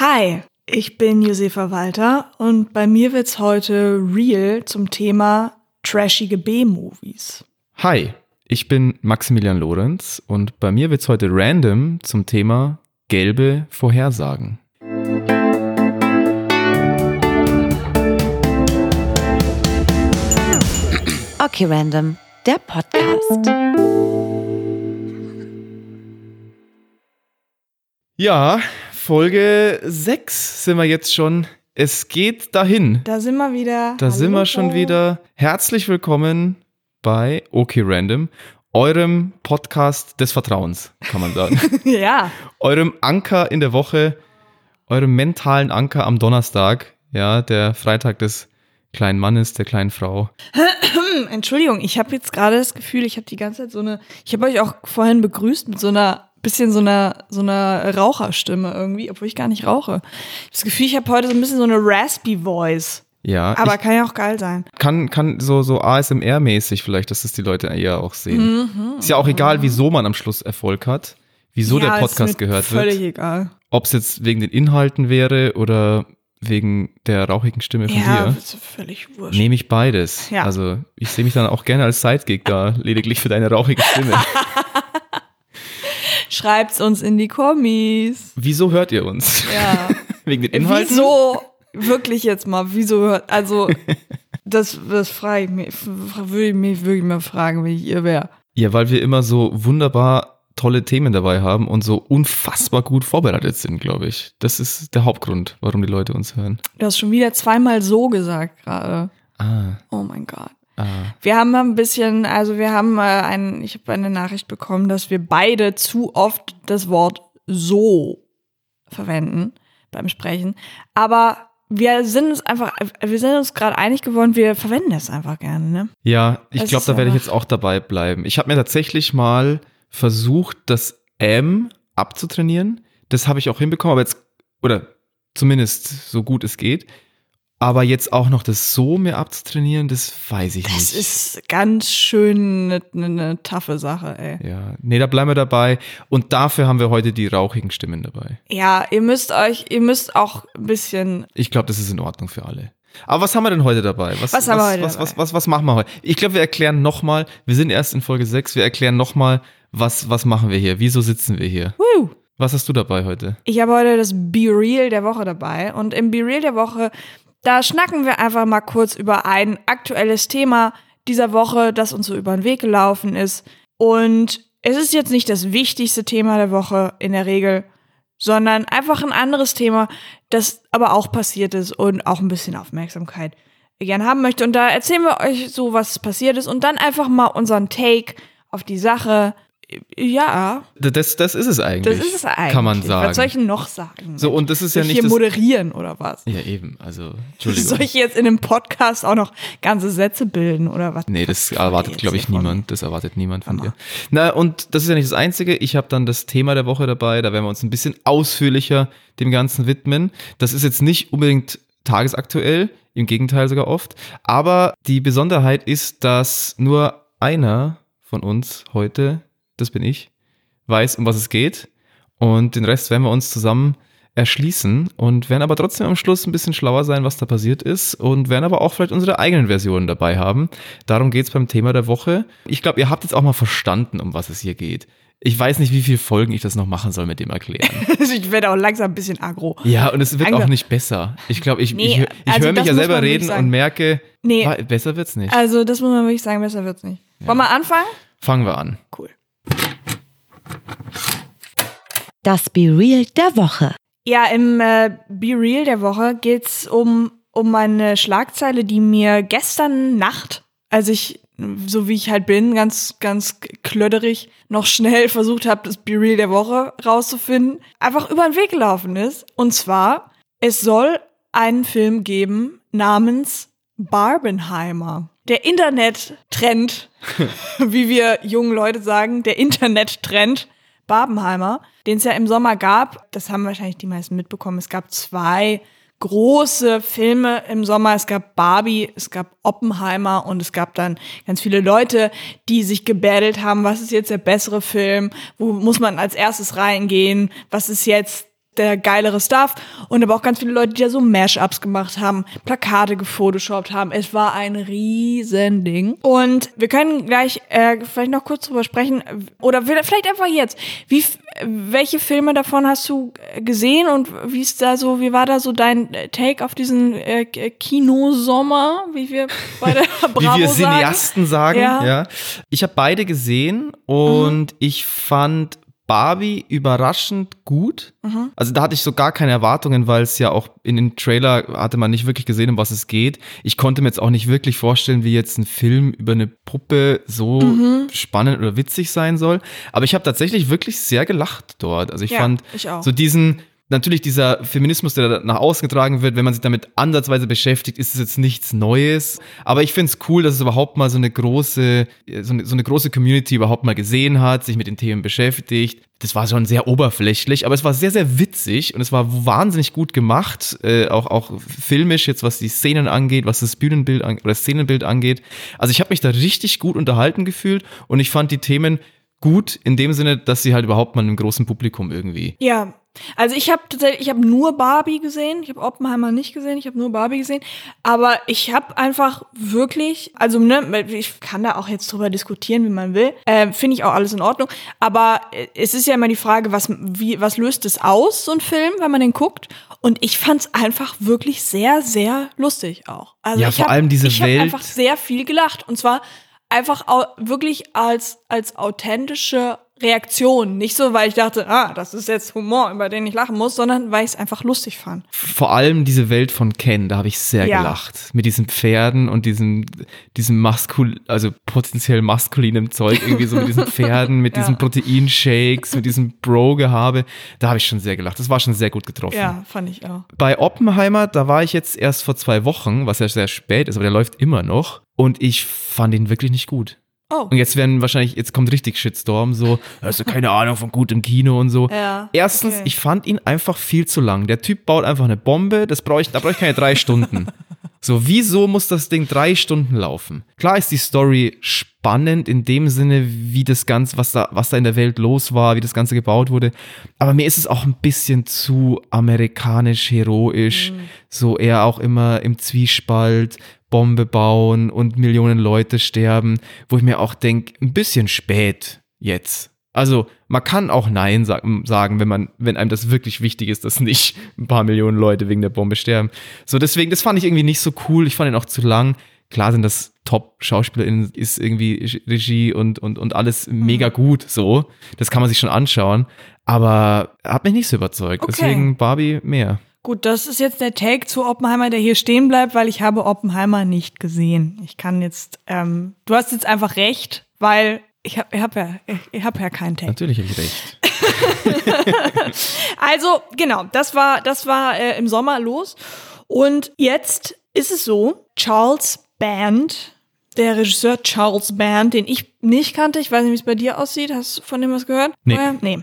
Hi, ich bin Josefa Walter und bei mir wird's heute real zum Thema trashige B-Movies. Hi, ich bin Maximilian Lorenz und bei mir wird's heute random zum Thema gelbe Vorhersagen. Okay, Random, der Podcast. Ja, Folge 6 sind wir jetzt schon. Es geht dahin. Da sind wir wieder. Da sind wir Hallo. schon wieder. Herzlich willkommen bei Okay Random, eurem Podcast des Vertrauens, kann man sagen. Ja, eurem Anker in der Woche, eurem mentalen Anker am Donnerstag, ja, der Freitag des kleinen Mannes, der kleinen Frau. Entschuldigung, ich habe jetzt gerade das Gefühl, ich habe die ganze Zeit so eine, ich habe euch auch vorhin begrüßt mit so einer bisschen so einer so einer Raucherstimme irgendwie, obwohl ich gar nicht rauche. Ich hab das Gefühl, ich habe heute so ein bisschen so eine raspy Voice. Ja, Aber kann ja auch geil sein. kann, kann so, so ASMR-mäßig vielleicht, dass das die Leute eher auch sehen. Mhm. Ist ja auch egal, wieso man am Schluss Erfolg hat, wieso ja, der Podcast gehört Völlig wird. egal. Ob es jetzt wegen den Inhalten wäre oder wegen der rauchigen Stimme von Ja, dir. ist völlig wurscht. Nehme ich beides. Ja. Also ich sehe mich dann auch gerne als Sidekick da, lediglich für deine rauchige Stimme. Schreibt's uns in die Kommis. Wieso hört ihr uns? Ja. Wegen den Inhalten? Wieso? Wirklich jetzt mal, wieso hört, also, das, das frage ich mich, würde ich mich wirklich mal fragen, wenn ich ihr wäre. Ja, weil wir immer so wunderbar tolle Themen dabei haben und so unfassbar gut vorbereitet sind, glaube ich. Das ist der Hauptgrund, warum die Leute uns hören. Du hast schon wieder zweimal so gesagt gerade. Ah, Oh mein Gott. Ah. Wir haben ein bisschen, also wir haben äh, ein, ich habe eine Nachricht bekommen, dass wir beide zu oft das Wort so verwenden beim Sprechen. Aber wir sind uns einfach, wir sind uns gerade einig geworden, wir verwenden das einfach gerne, ne? Ja, ich glaube, da werde ich jetzt auch dabei bleiben. Ich habe mir tatsächlich mal versucht, das M abzutrainieren. Das habe ich auch hinbekommen, aber jetzt, oder zumindest so gut es geht. Aber jetzt auch noch das So mir abzutrainieren, das weiß ich Das nicht. ist ganz schön eine, eine, eine taffe Sache, ey. ja, nee, da bleiben wir dabei. Und dafür haben wir heute die rauchigen Stimmen dabei. Ja, ihr müsst euch, ihr müsst auch ein bisschen, Ich glaube, das ist in Ordnung für alle. Aber was haben wir denn heute dabei? Was, Was haben wir heute was, dabei? Was, was, was machen wir heute? Ich glaube, wir erklären nochmal, wir sind erst in Folge 6, wir erklären nochmal, was, was machen wir hier? Wieso sitzen wir hier? Woo. Was hast du dabei heute? Ich habe heute das Be Real der Woche dabei und im Be Real der Woche, da schnacken wir einfach mal kurz über ein aktuelles Thema dieser Woche, das uns so über den Weg gelaufen ist. Und es ist jetzt nicht das wichtigste Thema der Woche in der Regel, sondern einfach ein anderes Thema, das aber auch passiert ist und auch ein bisschen Aufmerksamkeit gern haben möchte. Und da erzählen wir euch so, was passiert ist und dann einfach mal unseren Take auf die Sache. Ja, Das, das ist es eigentlich. das ist es eigentlich. Kann man sagen. Was soll ich noch sagen? so, und das ist Soll ja ich nicht hier moderieren oder was? Ja, eben. Also, Entschuldigung. Soll ich jetzt in einem Podcast auch noch ganze Sätze bilden oder was? Nee, das erwartet, glaube ich, niemand. Das erwartet niemand von Hammer. dir. Na, und das ist ja nicht das Einzige. Ich habe dann das Thema der Woche dabei. Da werden wir uns ein bisschen ausführlicher dem Ganzen widmen. Das ist jetzt nicht unbedingt tagesaktuell, im Gegenteil sogar oft. Aber die Besonderheit ist, dass nur einer von uns heute, das bin ich, weiß, um was es geht. Und den Rest werden wir uns zusammen erschließen und werden aber trotzdem am Schluss ein bisschen schlauer sein, was da passiert ist und werden aber auch vielleicht unsere eigenen Versionen dabei haben. Darum geht's beim Thema der Woche. Ich glaube, ihr habt jetzt auch mal verstanden, um was es hier geht. Ich weiß nicht, wie viele Folgen ich das noch machen soll mit dem Erklären. ich werde auch langsam ein bisschen aggro. Ja, und es wird Ange- auch nicht besser. Ich glaube, ich, Nee, ich, ich also höre mich das ja muss selber man wirklich reden sagen. und merke, Nee. wa- besser wird's nicht. Also, das muss man wirklich sagen, besser wird's nicht. Wollen wir anfangen? Fangen wir an. Cool. Das Be Real der Woche. Ja, im äh, Be Real der Woche geht's um, um eine Schlagzeile, die mir gestern Nacht, als ich, so wie ich halt bin, ganz, ganz klödderig, noch schnell versucht habe, das Be Real der Woche rauszufinden, einfach über den Weg gelaufen ist. Und zwar, es soll einen Film geben namens Barbenheimer. Der Internet-Trend, wie wir jungen Leute sagen, der Internet-Trend Barbenheimer, den es ja im Sommer gab. Das haben wahrscheinlich die meisten mitbekommen. Es gab zwei große Filme im Sommer. Es gab Barbie, es gab Oppenheimer und es gab dann ganz viele Leute, die sich gebettelt haben, was ist jetzt der bessere Film? Wo muss man als erstes reingehen? Was ist jetzt der geilere Stuff und aber auch ganz viele Leute, die da so Mashups gemacht haben, Plakate gefotoshoppt haben. Es war ein Riesending. Und wir können gleich äh, vielleicht noch kurz drüber sprechen oder vielleicht einfach jetzt. Wie, welche Filme davon hast du gesehen und wie ist da so, wie war da so dein Take auf diesen äh, Kinosommer, wie wir bei der Bravo Wie wir sagen? Cineasten sagen, Ja. ja. Ich habe beide gesehen und Mhm. ich fand Barbie überraschend gut. Mhm. Also da hatte ich so gar keine Erwartungen, weil es ja auch in den Trailer hatte man nicht wirklich gesehen, um was es geht. Ich konnte mir jetzt auch nicht wirklich vorstellen, wie jetzt ein Film über eine Puppe so Mhm. spannend oder witzig sein soll. Aber ich habe tatsächlich wirklich sehr gelacht dort. Also ich Ja, fand ich auch. so diesen Natürlich dieser Feminismus, der da nach außen getragen wird, wenn man sich damit ansatzweise beschäftigt, ist es jetzt nichts Neues. Aber ich finde es cool, dass es überhaupt mal so eine große, so eine, so eine große Community überhaupt mal gesehen hat, sich mit den Themen beschäftigt. Das war schon sehr oberflächlich, aber es war sehr, sehr witzig und es war wahnsinnig gut gemacht, äh, auch, auch filmisch jetzt, was die Szenen angeht, was das Bühnenbild an, oder das Szenenbild angeht. Also ich habe mich da richtig gut unterhalten gefühlt und ich fand die Themen gut in dem Sinne, dass sie halt überhaupt mal einem großen Publikum irgendwie Ja, also ich habe tatsächlich, ich habe nur Barbie gesehen, ich habe Oppenheimer nicht gesehen, ich habe nur Barbie gesehen, aber ich habe einfach wirklich, also ne, ich kann da auch jetzt drüber diskutieren, wie man will, äh, finde ich auch alles in Ordnung, aber äh, es ist ja immer die Frage, was wie was löst es aus so ein Film, wenn man den guckt? Und ich fand's einfach wirklich sehr sehr lustig auch. Also Ja, ich vor hab, allem diese ich Welt- einfach sehr viel gelacht und zwar einfach wirklich als als authentische Reaktion. Nicht so, weil ich dachte, ah, das ist jetzt Humor, über den ich lachen muss, sondern weil ich es einfach lustig fand. vor allem diese Welt von Ken, da habe ich sehr Ja. gelacht. Mit diesen Pferden und diesem, diesem maskul, also potenziell maskulinem Zeug, irgendwie so mit diesen Pferden, mit Ja. diesen Proteinshakes, mit diesem Bro-Gehabe. Da habe ich schon sehr gelacht. Das war schon sehr gut getroffen. Ja, fand ich auch. Bei Oppenheimer, da war ich jetzt erst vor zwei Wochen, was ja sehr spät ist, aber der läuft immer noch. Und ich fand ihn wirklich nicht gut. Oh. Und jetzt werden wahrscheinlich, jetzt kommt richtig Shitstorm, so, hast du keine Ahnung von gutem Kino und so. Ja, Erstens, okay. ich fand ihn einfach viel zu lang. Der Typ baut einfach eine Bombe, das brauche ich, da brauche ich keine drei Stunden. So, wieso muss das Ding drei Stunden laufen? Klar ist die Story spannend in dem Sinne, wie das Ganze, was da, was da in der Welt los war, wie das Ganze gebaut wurde. Aber mir ist es auch ein bisschen zu amerikanisch, heroisch. So eher auch immer im Zwiespalt, Bombe bauen und Millionen Leute sterben, wo ich mir auch denke, ein bisschen spät jetzt. Also man kann auch Nein sa- sagen, wenn man, wenn einem das wirklich wichtig ist, dass nicht ein paar Millionen Leute wegen der Bombe sterben. So deswegen, das fand ich irgendwie nicht so cool. Ich fand ihn auch zu lang. Klar sind das Top-SchauspielerInnen, ist irgendwie Regie und, und, und alles mega gut, so. Das kann man sich schon anschauen. Aber hat mich nicht so überzeugt. Okay. Deswegen Barbie mehr. Gut, das ist jetzt der Take zu Oppenheimer, der hier stehen bleibt, weil ich habe Oppenheimer nicht gesehen. Ich kann jetzt, ähm, du hast jetzt einfach recht, weil ich habe ich hab ja, ich, ich hab ja keinen Take. Natürlich habe ich recht. Also, genau, das war, das war äh, im Sommer los. Und jetzt ist es so, Charles Band, der Regisseur Charles Band, den ich nicht kannte, ich weiß nicht, wie es bei dir aussieht, hast du von dem was gehört? Nee. Vorher? Nee.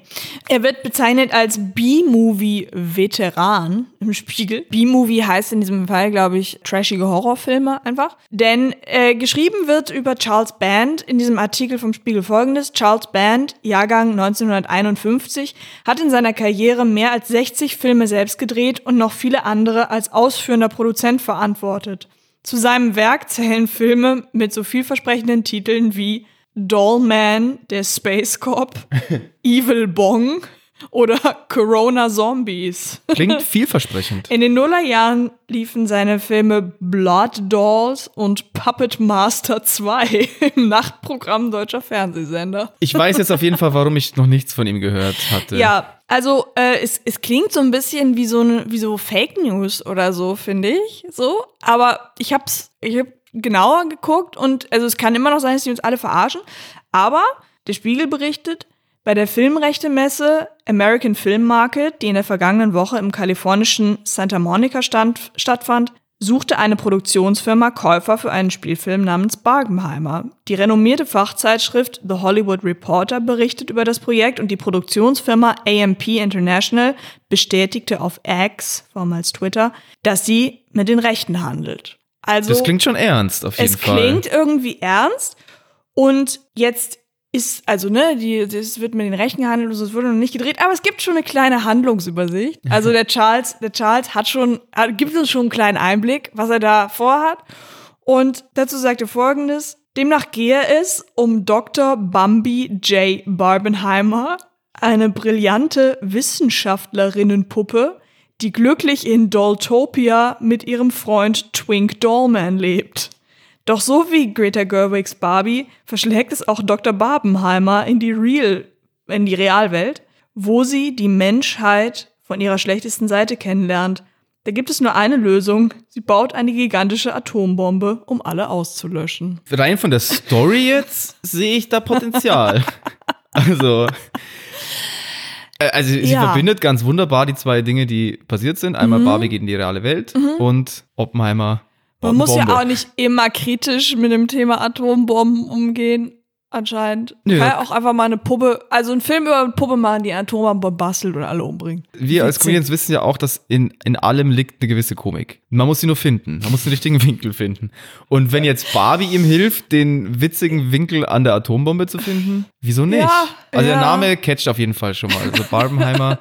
Er wird bezeichnet als B-Movie-Veteran im Spiegel. B-Movie heißt in diesem Fall, glaube ich, trashige Horrorfilme einfach. Denn äh, geschrieben wird über Charles Band in diesem Artikel vom Spiegel folgendes. Charles Band, Jahrgang 1951, hat in seiner Karriere mehr als 60 Filme selbst gedreht und noch viele andere als ausführender Produzent verantwortet. Zu seinem Werk zählen Filme mit so vielversprechenden Titeln wie Dollman, der Space Cop, Evil Bong oder Corona Zombies. Klingt vielversprechend. In den Nullerjahren liefen seine Filme Blood Dolls und Puppet Master 2 im Nachtprogramm deutscher Fernsehsender. Ich weiß jetzt auf jeden Fall, warum ich noch nichts von ihm gehört hatte. Ja, also äh, es, es klingt so ein bisschen wie so eine, wie so Fake News oder so, finde ich. So, aber ich hab's, ich hab genauer geguckt und also es kann immer noch sein, dass die uns alle verarschen. Aber der Spiegel berichtet, bei der Filmrechtemesse American Film Market, die in der vergangenen Woche im kalifornischen Santa Monica stand, stattfand, suchte eine Produktionsfirma Käufer für einen Spielfilm namens Barbenheimer. Die renommierte Fachzeitschrift The Hollywood Reporter berichtet über das Projekt und die Produktionsfirma AMP International bestätigte auf X, vormals Twitter, dass sie mit den Rechten handelt. Also Das klingt schon ernst, auf jeden es Fall. klingt irgendwie ernst und jetzt ist, also, ne, die, das wird mit den Rechten gehandelt und so, es wurde noch nicht gedreht, aber es gibt schon eine kleine Handlungsübersicht. Also der Charles, der Charles hat schon, hat, gibt uns schon einen kleinen Einblick, was er da vorhat. Und dazu sagt er folgendes. Demnach gehe es um Dr. Bambi J. Barbenheimer, eine brillante Wissenschaftlerinnenpuppe, die glücklich in Dolltopia mit ihrem Freund Twink Dollman lebt. Doch so wie Greta Gerwigs Barbie verschlägt es auch Dr. Barbenheimer in die Real, in die Realwelt, wo sie die Menschheit von ihrer schlechtesten Seite kennenlernt. Da gibt es nur eine Lösung. Sie baut eine gigantische Atombombe, um alle auszulöschen. Rein von der Story jetzt sehe ich da Potenzial. also, äh, also sie Ja. verbindet ganz wunderbar die zwei Dinge, die passiert sind. Einmal Barbie geht in die reale Welt und Oppenheimer. Man muss ja auch nicht immer kritisch mit dem Thema Atombomben umgehen, anscheinend. Nö. Kann ja auch einfach mal eine Puppe, also einen Film über eine Puppe machen, die eine Atombombe bastelt und alle umbringt. Wir als. Comedians wissen ja auch, dass in, in allem liegt eine gewisse Komik. Man muss sie nur finden. Man muss den richtigen Winkel finden. Und wenn jetzt Barbie ihm hilft, den witzigen Winkel an der Atombombe zu finden, wieso nicht? Ja, also ja. der Name catcht auf jeden Fall schon mal. Also Barbenheimer.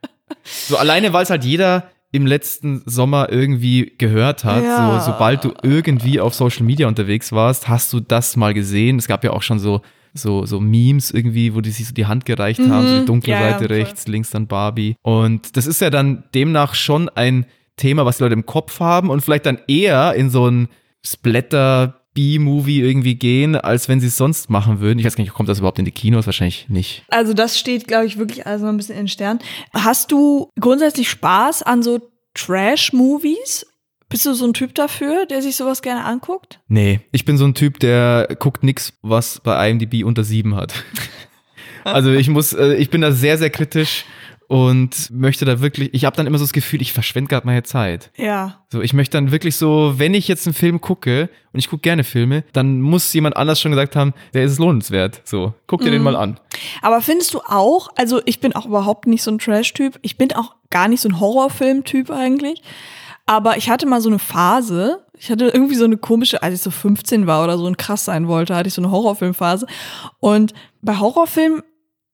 so alleine, weil es halt jeder im letzten Sommer irgendwie gehört hat. Ja. So, sobald du irgendwie auf Social Media unterwegs warst, hast du das mal gesehen. Es gab ja auch schon so so, so Memes irgendwie, wo die sich so die Hand gereicht haben, so die dunkle Mhm. Ja, ja, Seite voll. rechts, links dann Barbie. Und das ist ja dann demnach schon ein Thema, was die Leute im Kopf haben und vielleicht dann eher in so ein Splatter B-Movie irgendwie gehen, als wenn sie es sonst machen würden. Ich weiß gar nicht, kommt das überhaupt in die Kinos? Wahrscheinlich nicht. Also das steht, glaube ich, wirklich noch ein bisschen in den Sternen. Hast du grundsätzlich Spaß an so Trash-Movies? Bist du so ein Typ dafür, der sich sowas gerne anguckt? Nee, ich bin so ein Typ, der guckt nix, was bei IMDb unter sieben hat. also ich muss, äh, ich bin da sehr, sehr kritisch und möchte da wirklich, ich habe dann immer so das Gefühl, ich verschwende gerade meine Zeit. Ja. So, ich möchte dann wirklich so, wenn ich jetzt einen Film gucke, und ich gucke gerne Filme, dann muss jemand anders schon gesagt haben, der ist es lohnenswert. So, guck dir den mal an. Aber findest du auch, also ich bin auch überhaupt nicht so ein Trash-Typ, ich bin auch gar nicht so ein Horrorfilm-Typ eigentlich, aber ich hatte mal so eine Phase, ich hatte irgendwie so eine komische, als ich so 15 war oder so und krass sein wollte, hatte ich so eine Horrorfilmphase und bei Horrorfilmen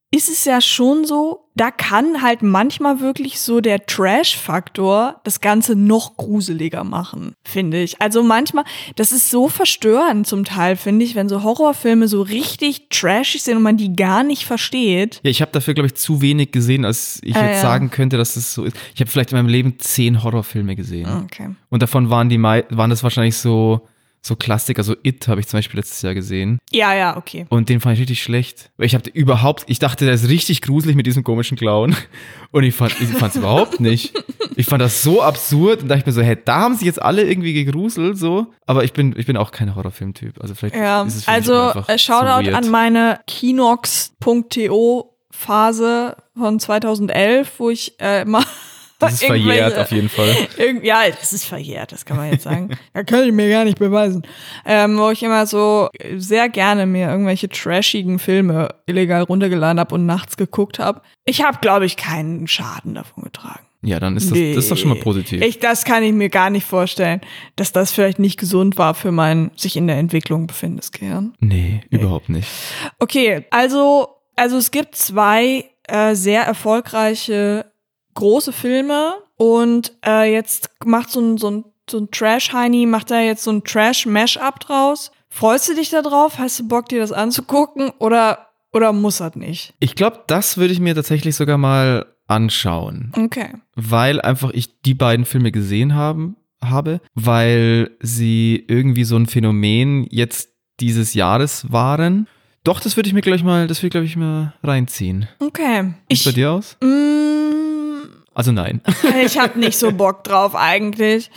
ist es ja schon so, da kann halt manchmal wirklich so der Trash-Faktor das Ganze noch gruseliger machen, finde ich. Also manchmal, das ist so verstörend zum Teil, finde ich, wenn so Horrorfilme so richtig trashig sind und man die gar nicht versteht. Ja, ich habe dafür, glaube ich, zu wenig gesehen, als ich Ah, jetzt ja. sagen könnte, dass es so ist. Ich habe vielleicht in meinem Leben zehn Horrorfilme gesehen. Okay. Und davon waren die waren das wahrscheinlich so, so Klassiker, so It habe ich zum Beispiel letztes Jahr gesehen. Ja, ja, okay. Und den fand ich richtig schlecht. Weil Ich habe überhaupt, ich dachte, der ist richtig gruselig mit diesem komischen Clown. Und ich fand ich fand's überhaupt nicht. Ich fand das so absurd und dachte ich mir so, hey, da haben sich jetzt alle irgendwie gegruselt, so. Aber ich bin, ich bin auch kein Horrorfilm-Typ. Also vielleicht Ja, ist es für also einfach äh, Shoutout weird. an meine Kinox.to Phase von 2011, wo ich äh, mal Das ist verjährt auf jeden Fall. Ja, das ist verjährt, das kann man jetzt sagen. da kann ich mir gar nicht beweisen. Ähm, wo ich immer so sehr gerne mir irgendwelche trashigen Filme illegal runtergeladen habe und nachts geguckt habe. Ich habe, glaube ich, keinen Schaden davon getragen. Ja, dann ist das, das ist doch schon mal positiv. Ich, das kann ich mir gar nicht vorstellen, dass das vielleicht nicht gesund war für mein sich in der Entwicklung befindendes Gehirn. nee, überhaupt nicht. Okay, also, also es gibt zwei äh, sehr erfolgreiche große Filme und äh, jetzt macht so ein, so ein, so ein Trash-Heini, macht da jetzt so ein Trash-Mash-up draus. Freust du dich da drauf? Hast du Bock, dir das anzugucken oder, oder muss das nicht? Ich glaube, das würde ich mir tatsächlich sogar mal anschauen. Okay. weil einfach ich die beiden Filme gesehen haben, habe, weil sie irgendwie so ein Phänomen jetzt dieses Jahres waren. Doch, das würde ich mir gleich mal, das würde ich glaube ich mal reinziehen. Okay. Wie sieht's bei dir aus? Mm, Also nein. Ich habe nicht so Bock drauf eigentlich.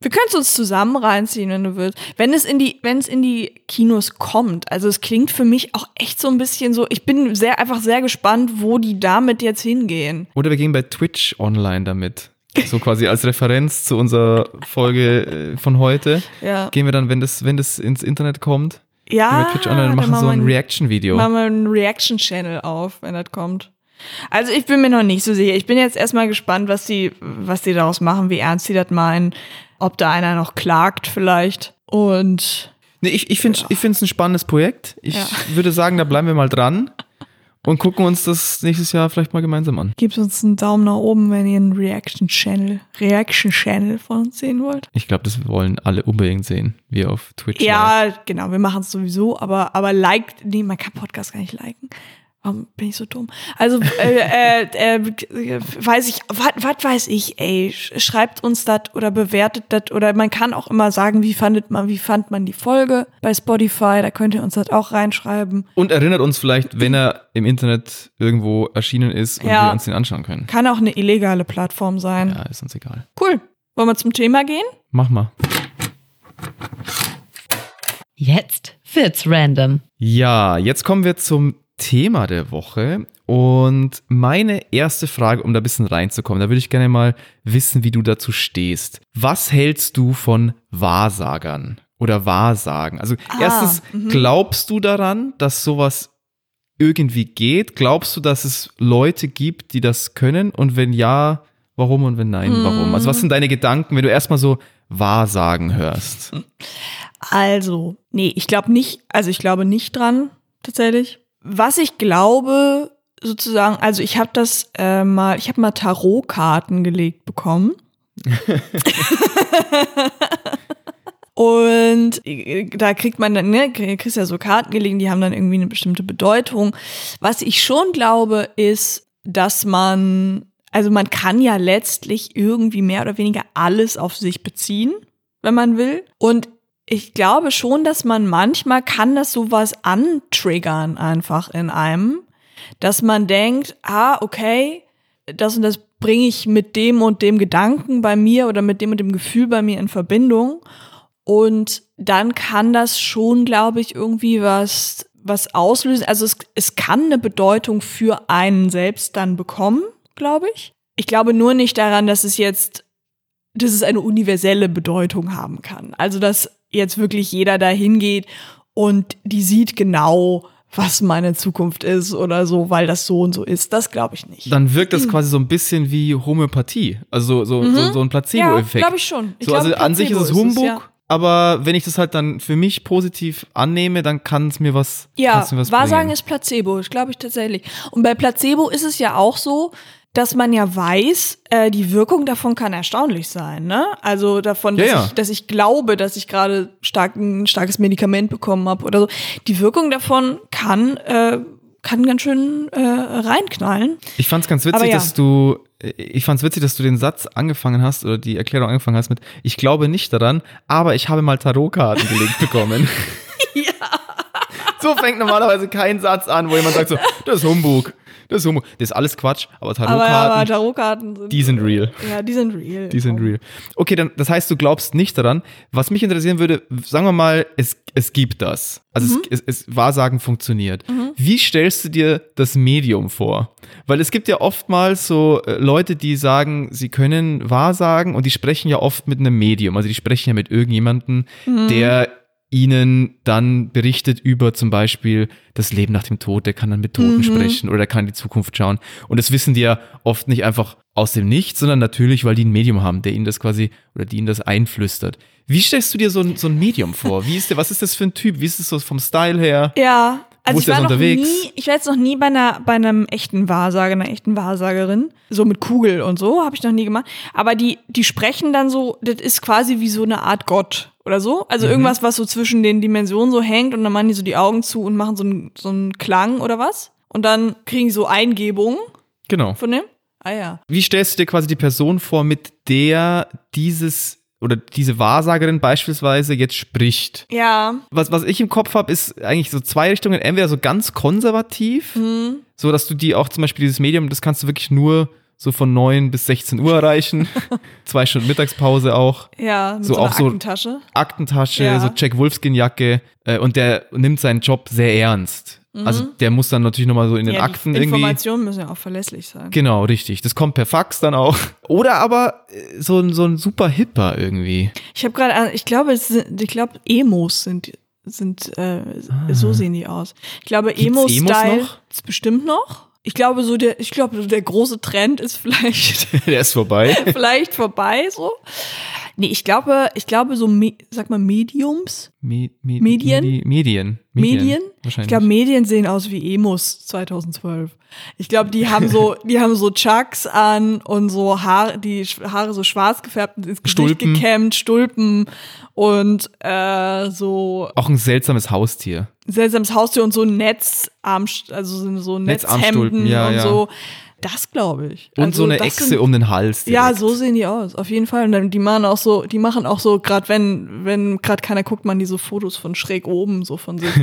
Wir können es uns zusammen reinziehen, wenn du willst. Wenn es in die, wenn es in die Kinos kommt. Also es klingt für mich auch echt so ein bisschen so. Ich bin sehr einfach sehr gespannt, wo die damit jetzt hingehen. Oder wir gehen bei Twitch online damit. So quasi als Referenz zu unserer Folge äh, von heute. Ja. Gehen wir dann, wenn das, wenn das ins Internet kommt, gehen Ja. wir Twitch online und machen so ein Reaction-Video. Machen wir einen Reaction-Channel auf, wenn das kommt. Also ich bin mir noch nicht so sicher. Ich bin jetzt erstmal gespannt, was die, was die daraus machen, wie ernst die das meinen, ob da einer noch klagt vielleicht. Und Nee, ich ich finde es ein spannendes Projekt. Ich Ja. würde sagen, da bleiben wir mal dran und gucken uns das nächstes Jahr vielleicht mal gemeinsam an. Gebt uns einen Daumen nach oben, wenn ihr einen Reaction-Channel Reaction Channel von uns sehen wollt. Ich glaube, das wollen alle unbedingt sehen, wie auf Twitch. live. Ja, genau, wir machen es sowieso, aber, aber liked, nee, man kann Podcast gar nicht liken. Warum bin ich so dumm? Also, äh, äh, äh, weiß ich, was weiß ich, ey, sch- schreibt uns das oder bewertet das oder man kann auch immer sagen, wie fandet man, wie fand man die Folge bei Spotify, da könnt ihr uns das auch reinschreiben. Und erinnert uns vielleicht, wenn er im Internet irgendwo erschienen ist und Ja. wir uns den anschauen können. Kann auch eine illegale Plattform sein. Ja, ist uns egal. Cool. Wollen wir zum Thema gehen? Mach mal. Jetzt wird's random. Ja, jetzt kommen wir zum Thema der Woche. Und meine erste Frage, um da ein bisschen reinzukommen, da würde ich gerne mal wissen, wie du dazu stehst. Was hältst du von Wahrsagern oder Wahrsagen? Also Ah, erstens, glaubst du daran, dass sowas irgendwie geht? Glaubst du, dass es Leute gibt, die das können? Und wenn ja, warum? Und wenn nein, warum? Also was sind deine Gedanken, wenn du erstmal so Wahrsagen hörst? Also, nee, ich glaube nicht, also ich glaube nicht dran, tatsächlich. Was ich glaube, sozusagen, also ich habe das äh, mal, ich habe mal Tarotkarten gelegt bekommen. Und äh, da kriegt man dann, ne, kriegst ja so Karten gelegen, die haben dann irgendwie eine bestimmte Bedeutung. Was ich schon glaube, ist, dass man, also man kann ja letztlich irgendwie mehr oder weniger alles auf sich beziehen, wenn man will. Und ich glaube schon, dass man manchmal kann das sowas antriggern einfach in einem, dass man denkt, ah, okay, das und das bringe ich mit dem und dem Gedanken bei mir oder mit dem und dem Gefühl bei mir in Verbindung. Und dann kann das schon, glaube ich, irgendwie was, was auslösen. Also es, es kann eine Bedeutung für einen selbst dann bekommen, glaube ich. Ich glaube nur nicht daran, dass es jetzt, dass es eine universelle Bedeutung haben kann. Also dass jetzt wirklich jeder da hingeht und die sieht genau, was meine Zukunft ist oder so, weil das so und so ist. Das glaube ich nicht. Dann wirkt das quasi so ein bisschen wie Homöopathie. Also so, so, so ein ja, Placebo-Effekt. glaube ich schon. Ich so, glaube, also an sich ist es Humbug, ja. aber wenn ich das halt dann für mich positiv annehme, dann kann es mir was, Ja, mir was Wahrsagen bringen. ist Placebo, das glaube ich tatsächlich. Und bei Placebo ist es ja auch so, dass man ja weiß, äh, die Wirkung davon kann erstaunlich sein, ne? Also davon, Ja, dass, ja. Ich, dass ich glaube, dass ich gerade stark, ein starkes Medikament bekommen habe oder so. Die Wirkung davon kann, äh, kann ganz schön äh, reinknallen. Ich fand's ganz witzig, ja. dass du, ich fand's witzig, dass du den Satz angefangen hast oder die Erklärung angefangen hast mit, ich glaube nicht daran, aber ich habe mal Tarotkarten gelegt bekommen. Ja. So fängt normalerweise kein Satz an, wo jemand sagt so, das ist Humbug, das ist Humbug. Das ist alles Quatsch, aber Aber, Tarotkarten, aber Tarotkarten sind. die sind real. Ja, die sind real. Die sind real. Okay, dann, das heißt, du glaubst nicht daran. Was mich interessieren würde, sagen wir mal, es, es gibt das. Also es, es, es, Wahrsagen funktioniert. Wie stellst du dir das Medium vor? Weil es gibt ja oftmals so äh, Leute, die sagen, sie können Wahrsagen und die sprechen ja oft mit einem Medium. Also die sprechen ja mit irgendjemandem, der ihnen dann berichtet über zum Beispiel das Leben nach dem Tod, der kann dann mit Toten sprechen oder der kann in die Zukunft schauen. Und das wissen die ja oft nicht einfach aus dem Nichts, sondern natürlich, weil die ein Medium haben, der ihnen das quasi oder die ihnen das einflüstert. Wie stellst du dir so ein, so ein Medium vor? Wie ist der, was ist das für ein Typ? Wie ist es so vom Style her? Ja, also Wo ich war noch unterwegs? nie, ich war jetzt noch nie bei einer bei einem echten Wahrsager, einer echten Wahrsagerin, so mit Kugel und so, habe ich noch nie gemacht. Aber die die sprechen dann so, das ist quasi wie so eine Art Gott oder so, Mhm. also irgendwas, was so zwischen den Dimensionen so hängt und dann machen die so die Augen zu und machen so einen so einen Klang oder was und dann kriegen die so Eingebungen Genau. von dem. Ah ja. Wie stellst du dir quasi die Person vor, mit der dieses oder diese Wahrsagerin beispielsweise jetzt spricht? Ja, Was, was ich im Kopf habe, ist eigentlich so zwei Richtungen. Entweder so ganz konservativ, Mhm. so dass du die auch zum Beispiel dieses Medium, das kannst du wirklich nur so von 9 bis 16 Uhr erreichen. Zwei Stunden Mittagspause auch. ja, mit So so, auch so- Aktentasche. Aktentasche, Ja. so Jack Wolfskin-Jacke. Äh, und der nimmt seinen Job sehr ernst. Also der muss dann natürlich nochmal so in den Mhm. ja, Akten die irgendwie. Informationen müssen ja auch verlässlich sein. Genau, richtig. Das kommt per Fax dann auch. Oder aber äh, so ein, so ein super Hipper irgendwie. Ich habe gerade, ich glaube, es sind, ich glaube, Emos sind, sind, äh, so sehen die aus. Ich glaube, Ah. Emo-Style ist bestimmt noch. Ich glaube, so der, ich glaube, der große Trend ist vielleicht, Der ist vorbei. vielleicht vorbei, so. Nee, ich glaube, ich glaube so, Me sag mal Mediums? Me Me Medien? Medi Medien. Medien? Ich Wahrscheinlich. glaube, Medien sehen aus wie Emos 2012. Ich glaube, die haben so, die haben so Chucks an und so Haare, die Haare so schwarz gefärbt und ins Gesicht Stulpen. gekämmt, Stulpen und äh, so Auch ein seltsames Haustier. seltsames Haustier und so Netz, also so- so Netzarmstulpen, Netzhemden ja, und ja. so. Das glaube ich. Und Also so eine Echse sind- um den Hals. Ja, direkt. so sehen die aus, auf jeden Fall. Und dann, die machen auch so, die machen auch so, gerade wenn, wenn gerade keiner guckt, man diese Fotos von schräg oben, so von sich.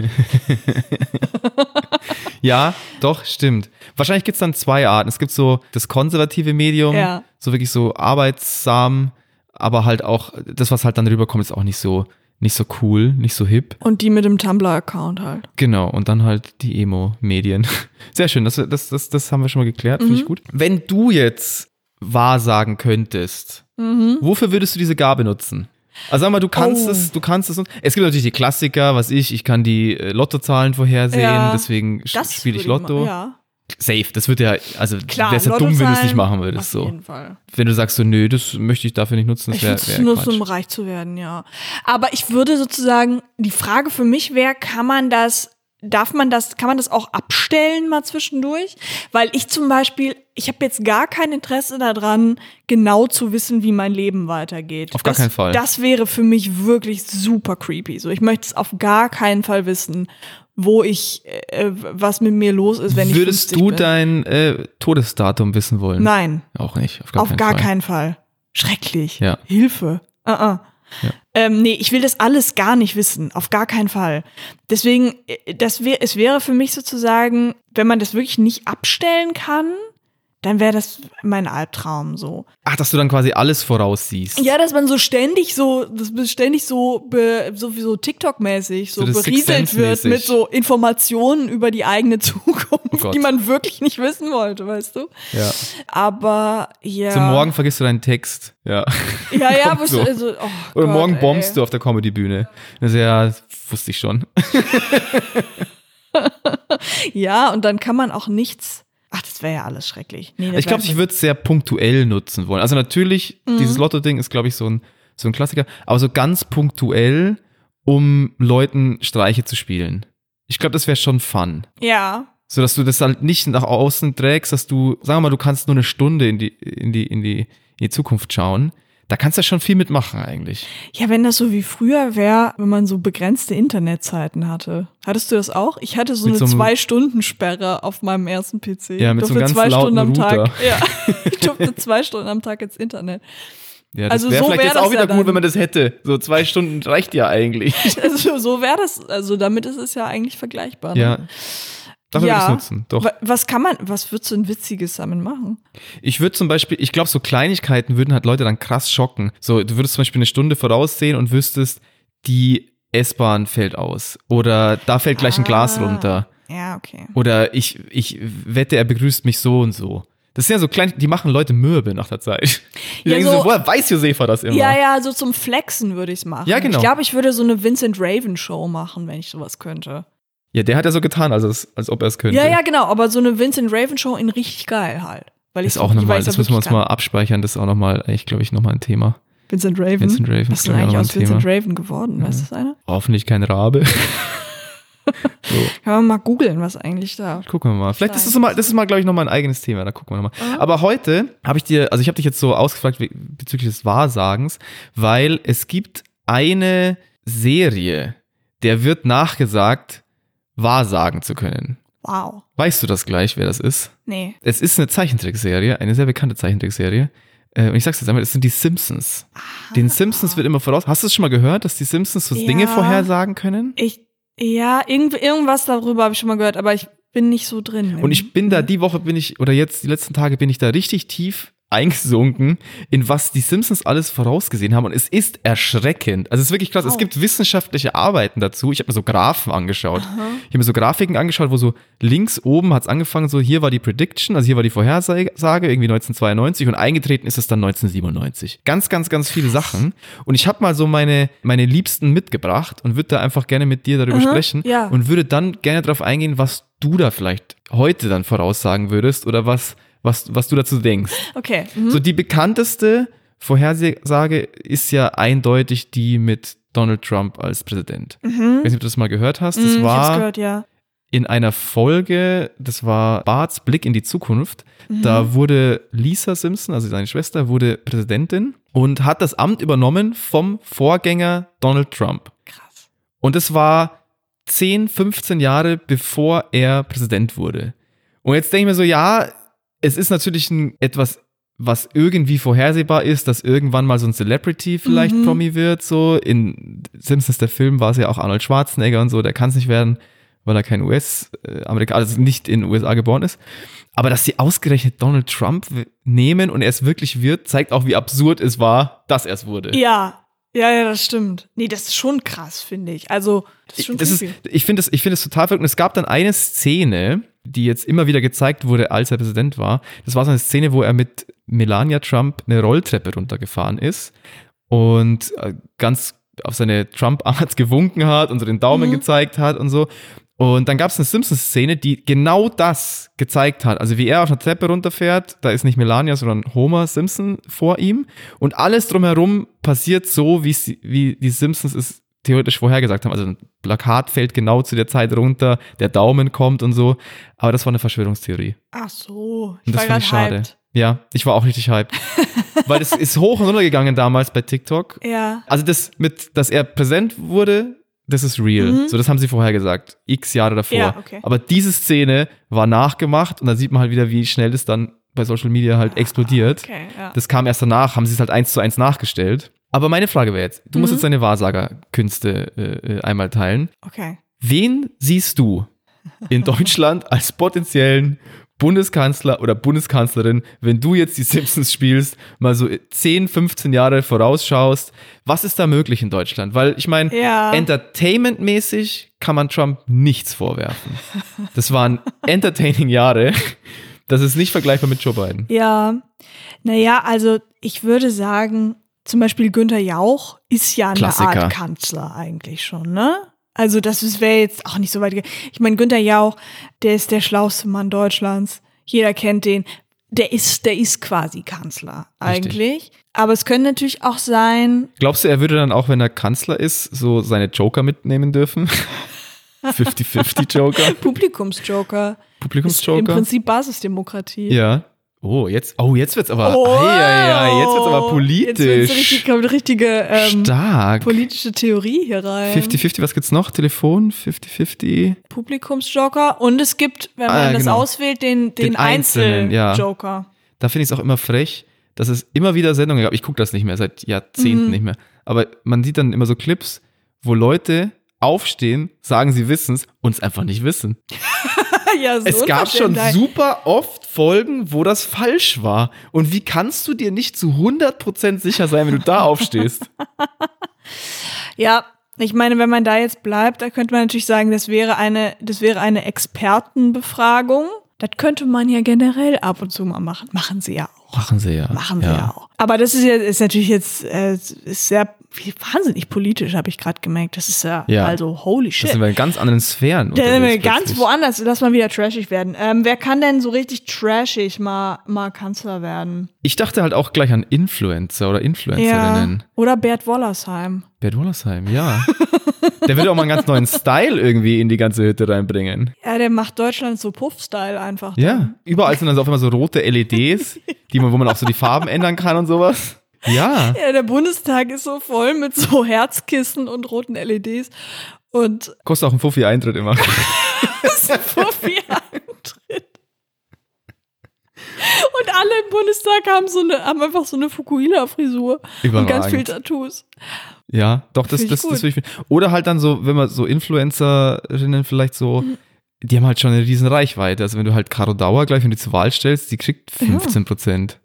Ja, doch, stimmt. Wahrscheinlich gibt's dann zwei Arten. Es gibt so das konservative Medium, Ja. so wirklich so arbeitsam, aber halt auch, das, was halt dann rüberkommt, ist auch nicht so, nicht so cool, nicht so hip. Und die mit dem Tumblr-Account halt. Genau, und dann halt die Emo-Medien. Sehr schön, das, das, das, das haben wir schon mal geklärt, finde ich gut. Wenn du jetzt wahrsagen könntest, wofür würdest du diese Gabe nutzen? Also sag mal, du kannst Oh. es, du kannst es. Es gibt natürlich die Klassiker, was ich, ich kann die äh, Lottozahlen vorhersehen, Ja, deswegen spiele ich Lotto. mal- Ja, Safe, das wird ja, also klar. wär's ja dumm, wenn du es nicht machen würdest. Auf So. jeden Fall. Wenn du sagst so, nö, das möchte ich dafür nicht nutzen, das wäre es wär nur so, um reich zu werden, ja. Aber ich würde sozusagen, die Frage für mich wäre, kann man das, darf man das, kann man das auch abstellen mal zwischendurch? Weil ich zum Beispiel, ich habe jetzt gar kein Interesse daran, genau zu wissen, wie mein Leben weitergeht. Auf gar das, keinen Fall. Das wäre für mich wirklich super creepy. So, ich möchte es auf gar keinen Fall wissen, wo ich, äh, was mit mir los ist, wenn ich Würdest 50 du bin. dein äh, Todesdatum wissen wollen? Nein. Auch nicht, auf gar Auf keinen gar Fall. keinen Fall. Schrecklich. Ja. Hilfe. Uh -uh. Ja. Ähm, nee, ich will das alles gar nicht wissen. Auf gar keinen Fall. Deswegen, äh, das wär, es wäre für mich sozusagen, wenn man das wirklich nicht abstellen kann, dann wäre das mein Albtraum so. Ach, dass du dann quasi alles voraussiehst. Ja, dass man so ständig so, das ständig so, be, so wie so TikTok-mäßig, so, So berieselt wird mit so Informationen über die eigene Zukunft, Oh die man wirklich nicht wissen wollte, weißt du? Ja. Aber ja. So morgen vergisst du deinen Text. Ja. Ja, ja, so. so. also, oh Oder Gott, morgen ey. bombst du auf der Comedy-Bühne. Ist ja, wusste ich schon. Ja, und dann kann man auch nichts. Ach, das wäre ja alles schrecklich. Nee, das Ich glaube, ich würde es sehr punktuell nutzen wollen. Also natürlich, Mhm. dieses Lotto-Ding ist, glaube ich, so ein, so ein Klassiker, aber so ganz punktuell, um Leuten Streiche zu spielen. Ich glaube, das wäre schon fun. Ja. So dass du das halt nicht nach außen trägst, dass du, sagen wir mal, du kannst nur eine Stunde in die, in die, in die, in die Zukunft schauen. Da kannst du ja schon viel mitmachen eigentlich. Ja, wenn das so wie früher wäre, wenn man so begrenzte Internetzeiten hatte. Hattest du das auch? Ich hatte so Mit eine so Zwei-Stunden-Sperre auf meinem ersten PC. Ja, mit Ich so einem ganz zwei lauten Stunden am Tag. Router. Ja, ich durfte zwei Stunden am Tag ins Internet. Ja, das Also wäre so vielleicht wär jetzt das auch wieder ja gut, wenn man das hätte. So zwei Stunden reicht ja eigentlich. Also so wäre das, also damit ist es ja eigentlich vergleichbar. Ne? Ja. Dafür Ja. würde ich es nutzen. Doch. Wa- Was kann man, was würdest du ein witziges damit machen? Ich würde zum Beispiel, ich glaube, so Kleinigkeiten würden halt Leute dann krass schocken. So, du würdest zum Beispiel eine Stunde voraussehen und wüsstest, die S-Bahn fällt aus. Oder da fällt gleich ein Glas Ah. runter. Ja, okay. Oder ich, ich wette, er begrüßt mich so und so. Das sind ja so klein, die machen Leute mürbe nach der Zeit. Die Ja, denken so, so- woher weiß Josefa das immer? Ja, ja, so zum Flexen würde ich es machen. Ja, genau. Ich glaube, ich würde so eine Vincent Raven Show machen, wenn ich sowas könnte. Ja, der hat ja so getan, als, als ob er es könnte. Ja, ja, genau, aber so eine Vincent Raven Show in richtig geil halt. Weil Ist auch nochmal, das ja müssen wir uns wirklich mal abspeichern, das ist auch nochmal, ich glaube ich, nochmal ein Thema. kann. Vincent Raven. Vincent Raven Was ist, denn eigentlich auch aus ein Vincent Thema. Raven geworden? Weißt du das einer? Hoffentlich kein Rabe. Kann man mal googeln, was eigentlich da. Gucken wir mal. Vielleicht ist das mal, das ist mal, glaube ich, nochmal ein eigenes Thema. Da gucken wir nochmal. Aber heute habe ich dir, also ich habe dich jetzt so ausgefragt bezüglich des Wahrsagens, weil es gibt eine Serie, der wird nachgesagt, wahrsagen zu können. Wow. Weißt du das gleich, wer das ist? Nee. Es ist eine Zeichentrickserie, eine sehr bekannte Zeichentrickserie. Äh, Und ich sag's jetzt einmal, es sind die Simpsons. Den Simpsons wird immer voraus. Hast du es schon mal gehört, dass die Simpsons so Ja. Dinge vorhersagen können? Ich, ja, irgend, irgendwas darüber habe ich schon mal gehört, aber ich bin nicht so drin. Und ich bin da, die Woche bin ich, oder jetzt die letzten Tage bin ich da richtig tief eingesunken, in was die Simpsons alles vorausgesehen haben. Und es ist erschreckend. Also es ist wirklich krass. Es Wow. gibt wissenschaftliche Arbeiten dazu. Ich habe mir so Graphen angeschaut. Ich habe mir so Grafiken angeschaut, wo so links oben hat es angefangen, so hier war die Prediction, also hier war die Vorhersage, irgendwie 1992 und eingetreten ist es dann 1997. Ganz, ganz, ganz viele Sachen. Und ich habe mal so meine, meine Liebsten mitgebracht und würde da einfach gerne mit dir darüber Aha, sprechen ja. und würde dann gerne darauf eingehen, was du da vielleicht heute dann voraussagen würdest oder was, was, was du dazu denkst. Okay. Mhm. So die bekannteste Vorhersage ist ja eindeutig die mit Donald Trump als Präsident. Ich weiß nicht, ob du das mal gehört hast. Das Mhm, war gehört, ja. in einer Folge, das war Barts Blick in die Zukunft. Mhm. Da wurde Lisa Simpson, also seine Schwester, wurde Präsidentin und hat das Amt übernommen vom Vorgänger Donald Trump. Krass. Und es war 10, 15 Jahre bevor er Präsident wurde. Und jetzt denke ich mir so, ja, es ist natürlich ein, etwas, was irgendwie vorhersehbar ist, dass irgendwann mal so ein Celebrity vielleicht Mhm. Promi wird. So in Simpsons der Film war es ja auch Arnold Schwarzenegger und so, der kann es nicht werden, weil er kein US-Amerikaner, also nicht in den USA geboren ist. Aber dass sie ausgerechnet Donald Trump nehmen und er es wirklich wird, zeigt auch, wie absurd es war, dass er es wurde. Ja, ja, ja, das stimmt. Nee, das ist schon krass, finde ich. Also, das ist schon das ist, ich finde es ich finde es total verrückt. Und es gab dann eine Szene, die jetzt immer wieder gezeigt wurde, als er Präsident war. Das war so eine Szene, wo er mit Melania Trump eine Rolltreppe runtergefahren ist und äh, ganz auf seine Trump-Art gewunken hat und so den Daumen Mhm. gezeigt hat und so. Und dann gab es eine Simpsons-Szene, die genau das gezeigt hat. Also wie er auf einer Treppe runterfährt, da ist nicht Melania, sondern Homer Simpson vor ihm. Und alles drumherum passiert so, wie, die Simpsons es theoretisch vorhergesagt haben. Also ein Plakat fällt genau zu der Zeit runter, der Daumen kommt und so. Aber das war eine Verschwörungstheorie. Ach so, ich Und das war fand ich schade. hyped. Ja, ich war auch richtig hyped. Weil das ist hoch und runter gegangen damals bei TikTok. Ja. Also das mit, dass er präsent wurde, das ist real. Mhm. So, das haben sie vorher gesagt. X Jahre davor. Ja, okay. Aber diese Szene war nachgemacht und da sieht man halt wieder, wie schnell das dann bei Social Media halt explodiert. Okay, ja. Das kam erst danach, haben sie es halt eins zu eins nachgestellt. Aber meine Frage wäre jetzt, du musst Mhm. jetzt deine Wahrsagerkünste äh, äh, einmal teilen. Okay. Wen siehst du in Deutschland als potenziellen Bundeskanzler oder Bundeskanzlerin, wenn du jetzt die Simpsons spielst, mal so 10, 15 Jahre vorausschaust? Was ist da möglich in Deutschland? Weil ich meine, Ja. entertainmentmäßig kann man Trump nichts vorwerfen. Das waren entertaining Jahre. Das ist nicht vergleichbar mit Joe Biden. Ja. Naja, also ich würde sagen, zum Beispiel Günther Jauch ist ja eine Klassiker. Art Kanzler eigentlich schon, ne? Also das wäre jetzt auch nicht so weit. Ich meine, Günther Jauch, der ist der schlauste Mann Deutschlands. Jeder kennt den. Der ist, der ist quasi Kanzler eigentlich. Aber es könnte natürlich auch sein, Glaubst du, er würde dann auch, wenn er Kanzler ist, so seine Joker mitnehmen dürfen? 50-50 Joker? Publikumsjoker. Ist im Publikumsjoker? Prinzip Basisdemokratie. Ja. Oh, jetzt, oh, jetzt wird's aber, Oh, ei, ei, ei, jetzt wird's aber Jetzt politisch. wird's richtig, kommt richtige ähm, Stark. politische Theorie hier rein. 50-50, was gibt's noch? Telefon? 50-50? Publikumsjoker und es gibt, wenn man Ah, das genau. auswählt, den, den, Den Einzelnen, ja. Einzeljoker. Da finde ich es auch immer frech, dass es immer wieder Sendungen gab. Ich gucke das nicht mehr, seit Jahrzehnten Mhm. nicht mehr. Aber man sieht dann immer so Clips, wo Leute aufstehen, sagen, sie wissen's und es einfach nicht wissen. ja, so Es gab schon super oft Folgen, wo das falsch war. Und wie kannst du dir nicht zu 100% sicher sein, wenn du da aufstehst? Ja, ich meine, wenn man da jetzt bleibt, da könnte man natürlich sagen, das wäre eine, das wäre eine Expertenbefragung. Das könnte man ja generell ab und zu mal machen. Machen sie ja auch. Machen sie ja. Machen sie ja auch. Aber das ist ja ist natürlich jetzt äh, ist sehr wie- wahnsinnig politisch, habe ich gerade gemerkt. Das ist ja, Ja. also holy Das shit. sind wir in ganz anderen Sphären. Da sind wir ganz plötzlich. woanders. Lass mal wieder trashig werden. Ähm, wer kann denn so richtig trashig mal, mal Kanzler werden? Ich dachte halt auch gleich an Influencer oder Influencerinnen. Oder Bert Wollersheim. Bert Wollersheim, ja. Der würde auch mal einen ganz neuen Style irgendwie in die ganze Hütte reinbringen. Ja, der macht Deutschland so Puff-Style einfach. Ja. Überall sind dann so auf einmal so rote LEDs, die man, wo man auch so die Farben ändern kann und sowas. Ja. Ja, der Bundestag ist so voll mit so Herzkissen und roten LEDs. Und Kostet auch ein Fuffi Eintritt immer. Fuffi Eintritt. Und alle im Bundestag haben so eine, haben einfach so eine Fukuhila-Frisur und ganz viel Tattoos. Ja, doch, das, das, das ich. Oder halt dann so, wenn man so Influencerinnen vielleicht so, Mhm. die haben halt schon eine riesen Reichweite. Also wenn du halt Caro Dauer gleich, wenn du die zur Wahl stellst, die kriegt 15 Prozent.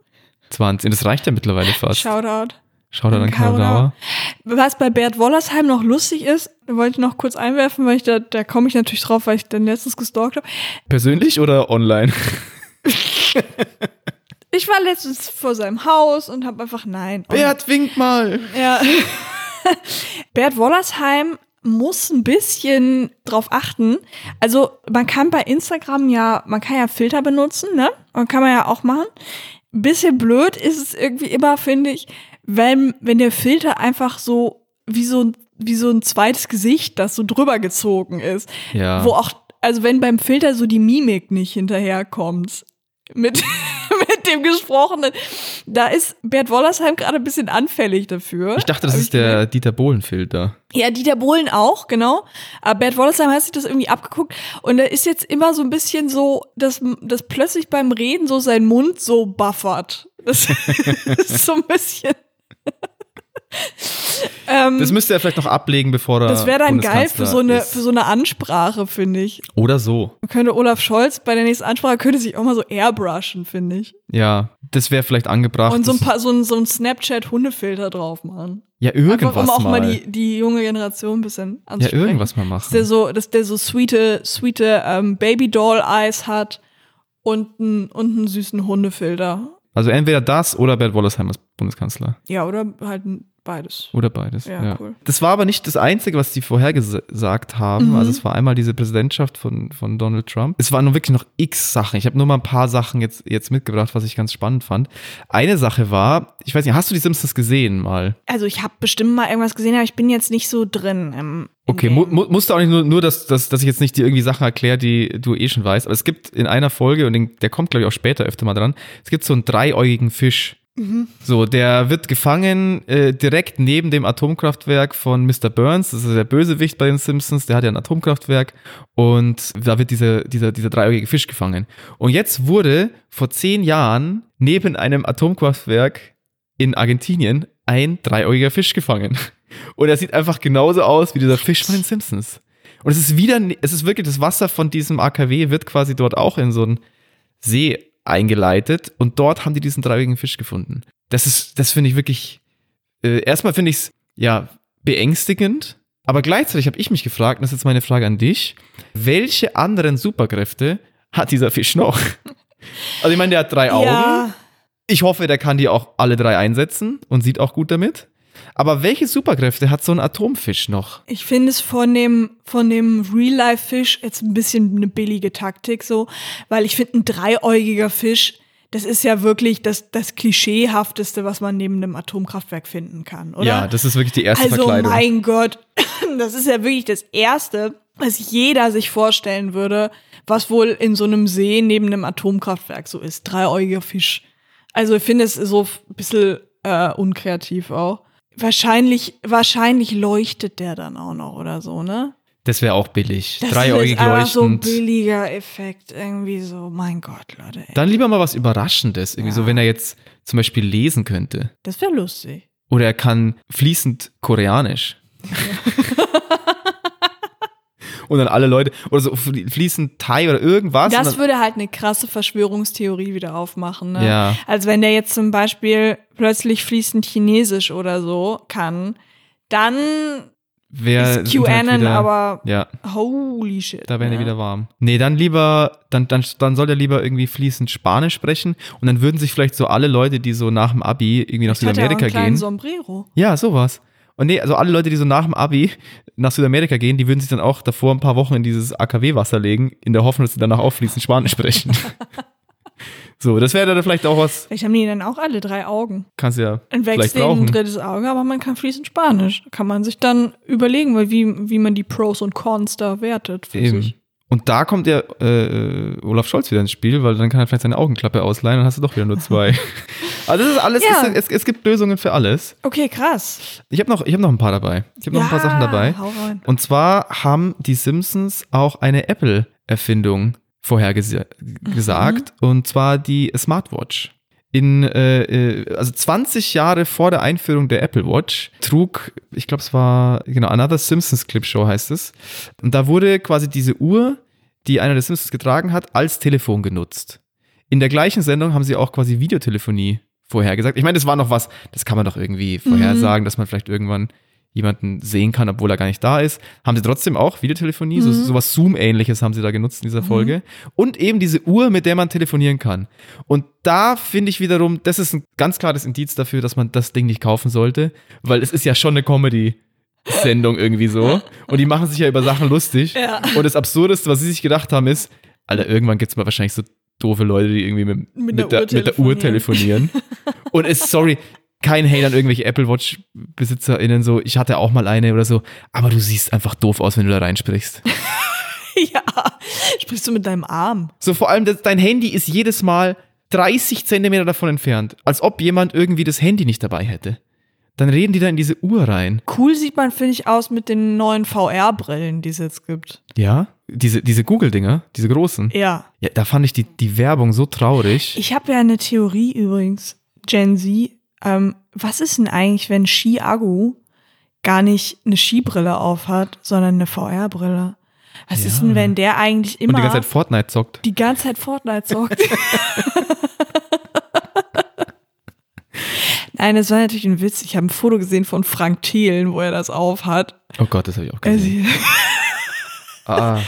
20. Das reicht ja mittlerweile fast. Shoutout. Da dann Caro Dauer. Was bei Bert Wollersheim noch lustig ist, wollte ich noch kurz einwerfen, weil ich da, da komme ich natürlich drauf, weil ich dann letztens gestalkt habe. Persönlich oder online? Ich war letztens vor seinem Haus und habe einfach nein. Bert, wink mal. Ja. Bert Wollersheim muss ein bisschen drauf achten. Also man kann bei Instagram ja, man kann ja Filter benutzen, ne? Und kann man ja auch machen. Bisschen blöd ist es irgendwie immer, finde ich, wenn, wenn der Filter einfach so wie so, ein- wie so ein zweites Gesicht, das so drüber gezogen ist. Ja. Wo auch, also wenn beim Filter so die Mimik nicht hinterherkommt mit dem Gesprochenen, da ist Bert Wollersheim gerade ein bisschen anfällig dafür. Ich dachte, das ist der Dieter Bohlen-Filter. ja, Dieter Bohlen auch, genau. Aber Bert Wollersheim hat sich das irgendwie abgeguckt. Und er ist jetzt immer so ein bisschen so, dass, dass plötzlich beim Reden so sein Mund so buffert. Das ist so ein bisschen. ähm, Das müsste er vielleicht noch ablegen, bevor er. das wäre dann geil für so eine, ist. für so eine Ansprache, finde ich. Oder so. Könnte Olaf Scholz bei der nächsten Ansprache könnte sich auch mal so airbrushen, finde ich. Ja, das wäre vielleicht angebracht. Und so ein paar, so ein, so ein Snapchat-Hundefilter drauf machen. ja, irgendwas Einfach, um auch mal, mal. die, die junge Generation ein bisschen ja, anzusprechen. irgendwas mal dass der machen. so, dass der so sweete, sweete ähm, Baby-Doll-Eyes hat und einen und einen süßen Hundefilter. Also entweder das oder Bert Wollersheim als Bundeskanzler. Ja, oder halt beides. Oder beides. Ja, Ja, cool. Das war aber nicht das Einzige, was die vorhergesagt haben. Mhm. Also es war einmal diese Präsidentschaft von, von Donald Trump. Es waren nur wirklich noch x Sachen. Ich habe nur mal ein paar Sachen jetzt, jetzt mitgebracht, was ich ganz spannend fand. Eine Sache war, ich weiß nicht, hast du die Simpsons gesehen mal? Also ich habe bestimmt mal irgendwas gesehen, aber ich bin jetzt nicht so drin im, Okay, mu mu musst du auch nicht nur, nur dass, dass, dass ich jetzt nicht dir irgendwie Sachen erkläre, die du eh schon weißt. Aber es gibt in einer Folge, und den, der kommt, glaube ich, auch später öfter mal dran, es gibt so einen dreiäugigen Fisch. So, der wird gefangen äh, direkt neben dem Atomkraftwerk von Mr. Burns. Das ist der Bösewicht bei den Simpsons. Der hat ja ein Atomkraftwerk. Und da wird dieser, dieser, dieser dreiäugige Fisch gefangen. Und jetzt wurde vor zehn Jahren neben einem Atomkraftwerk in Argentinien ein dreiäugiger Fisch gefangen. Und er sieht einfach genauso aus wie dieser Fisch von den Simpsons. Und es ist wieder, es ist wirklich das Wasser von diesem AKW wird quasi dort auch in so einen See eingeleitet und dort haben die diesen dreiäugigen Fisch gefunden. Das ist, das finde ich wirklich, äh, erstmal finde ich es, ja, beängstigend, aber gleichzeitig habe ich mich gefragt, und das ist jetzt meine Frage an dich, welche anderen Superkräfte hat dieser Fisch noch? Also ich meine, der hat drei Augen. Ja, Ich hoffe, der kann die auch alle drei einsetzen und sieht auch gut damit. Aber welche Superkräfte hat so ein Atomfisch noch? ich finde es von dem, von dem Real-Life-Fisch jetzt ein bisschen eine billige Taktik so, weil ich finde, ein dreiäugiger Fisch, das ist ja wirklich das, das Klischeehafteste, was man neben einem Atomkraftwerk finden kann, oder? Ja, das ist wirklich die erste Also Verkleidung. mein Gott, das ist ja wirklich das Erste, was jeder sich vorstellen würde, was wohl in so einem See neben einem Atomkraftwerk so ist. Dreiäugiger Fisch. Also ich finde es so ein bisschen äh, unkreativ auch. Wahrscheinlich, wahrscheinlich leuchtet der dann auch noch oder so, ne? Das wäre auch billig. Das Dreiäugig ist einfach so ein leuchtend. billiger Effekt. Irgendwie so, mein Gott, Leute. Ey. Dann lieber mal was Überraschendes. Irgendwie so, wenn er jetzt zum Beispiel lesen könnte. Das wäre lustig. Oder er kann fließend Koreanisch. Und dann alle Leute, oder so flie- fließend Thai oder irgendwas. Das würde halt eine krasse Verschwörungstheorie wieder aufmachen. Ne? Ja. Also wenn der jetzt zum Beispiel plötzlich fließend Chinesisch oder so kann, dann wär, ist halt QAnon wieder- aber Ja, holy shit. da wären die ne? wieder warm. Nee, dann lieber, dann, dann, dann soll er lieber irgendwie fließend Spanisch sprechen und dann würden sich vielleicht so alle Leute, die so nach dem Abi irgendwie nach er Südamerika gehen. Sombrero. Ja, sowas. Und nee, also alle Leute, die so nach dem Abi nach Südamerika gehen, die würden sich dann auch davor ein paar Wochen in dieses AKW-Wasser legen, in der Hoffnung, dass sie danach auch fließend Spanisch sprechen. so, das wäre dann vielleicht auch was, Vielleicht haben die dann auch alle drei Augen. kannst du ja Ein vielleicht Wechsel ein drittes Auge, aber man kann fließend Spanisch. Kann man sich dann überlegen, weil wie, wie man die Pros und Cons da wertet für Eben. sich. Und da kommt ja äh, Olaf Scholz wieder ins Spiel, weil dann kann er vielleicht seine Augenklappe ausleihen und hast du doch wieder nur zwei. also das ist alles, Ja. es, es, es gibt Lösungen für alles. Okay, krass. Ich habe noch, ich hab noch ein paar dabei. Ich habe noch ein paar Sachen dabei. Und zwar haben die Simpsons auch eine Apple-Erfindung vorhergesagt, und zwar die Smartwatch. In, äh, äh, also 20 Jahre vor der Einführung der Apple Watch trug, ich glaube, es war, genau, Another Simpsons Clip Show heißt es. Und da wurde quasi diese Uhr, die einer der Simpsons getragen hat, als Telefon genutzt. In der gleichen Sendung haben sie auch quasi Videotelefonie vorhergesagt. Ich meine, das war noch was, das kann man doch irgendwie vorhersagen, dass man vielleicht irgendwann jemanden sehen kann, obwohl er gar nicht da ist. Haben sie trotzdem auch Videotelefonie, so, sowas Zoom-ähnliches haben sie da genutzt in dieser Folge. Und eben diese Uhr, mit der man telefonieren kann. Und da finde ich wiederum, das ist ein ganz klares Indiz dafür, dass man das Ding nicht kaufen sollte, weil es ist ja schon eine Comedy-Sendung irgendwie so. Und die machen sich ja über Sachen lustig. Ja. Und das Absurdeste, was sie sich gedacht haben, ist, Alter, irgendwann gibt's mal wahrscheinlich so doofe Leute, die irgendwie mit, Mit mit, der der, Uhr mit der Uhr telefonieren. Und es, sorry, kein Hate an irgendwelche Apple Watch-BesitzerInnen so, ich hatte auch mal eine oder so, aber du siehst einfach doof aus, wenn du da reinsprichst. ja. Sprichst du mit deinem Arm? So vor allem, das, dein Handy ist jedes Mal 30 Zentimeter davon entfernt, als ob jemand irgendwie das Handy nicht dabei hätte. Dann reden die da in diese Uhr rein. Cool sieht man, finde ich, aus mit den neuen VR-Brillen, die es jetzt gibt. Ja, diese, diese Google-Dinger, diese großen. Ja. Ja, da fand ich die, die Werbung so traurig. Ich habe ja eine Theorie übrigens, Gen Z. Ähm, was ist denn eigentlich, wenn Ski-Agu gar nicht eine Skibrille aufhat, sondern eine VR-Brille? Was ist Ja. denn, wenn der eigentlich immer Und die ganze Zeit Fortnite zockt. die ganze Zeit Fortnite zockt? Nein, das war natürlich ein Witz. Ich habe ein Foto gesehen von Frank Thielen, wo er das aufhat. Oh Gott, das habe ich auch Also, gesehen. Ah,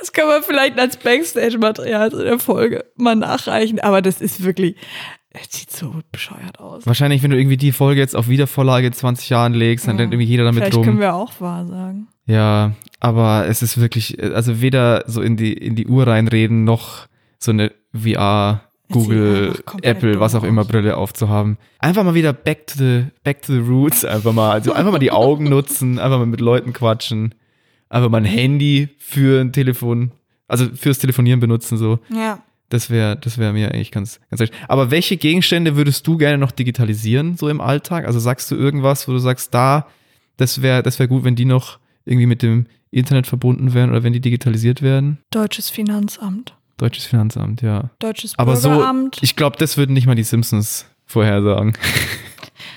Das kann man vielleicht als Backstage-Material in der Folge mal nachreichen, aber das ist wirklich, es sieht so bescheuert aus. wahrscheinlich, wenn du irgendwie die Folge jetzt auf Wiedervorlage in 20 Jahren legst, dann Ja. rennt irgendwie jeder damit Vielleicht rum. können wir auch wahr sagen. Ja, aber es ist wirklich, also weder so in die, in die Uhr reinreden, noch so eine VR, Google, Apple, was auch immer. Brille aufzuhaben. Einfach mal wieder back to the, back to the roots, einfach mal, also einfach mal die Augen nutzen, einfach mal mit Leuten quatschen, einfach mal ein Handy für ein Telefon, also fürs Telefonieren benutzen, so. Ja. Das wäre, das wäre mir eigentlich ganz, ganz recht. Aber welche Gegenstände würdest du gerne noch digitalisieren, so im Alltag? Also sagst du irgendwas, wo du sagst, da, das wäre, das wäre gut, wenn die noch irgendwie mit dem Internet verbunden wären oder wenn die digitalisiert werden? Deutsches Finanzamt. Deutsches Finanzamt, ja. Deutsches Aber so, Bürgeramt. ich glaube, das würden nicht mal die Simpsons vorhersagen.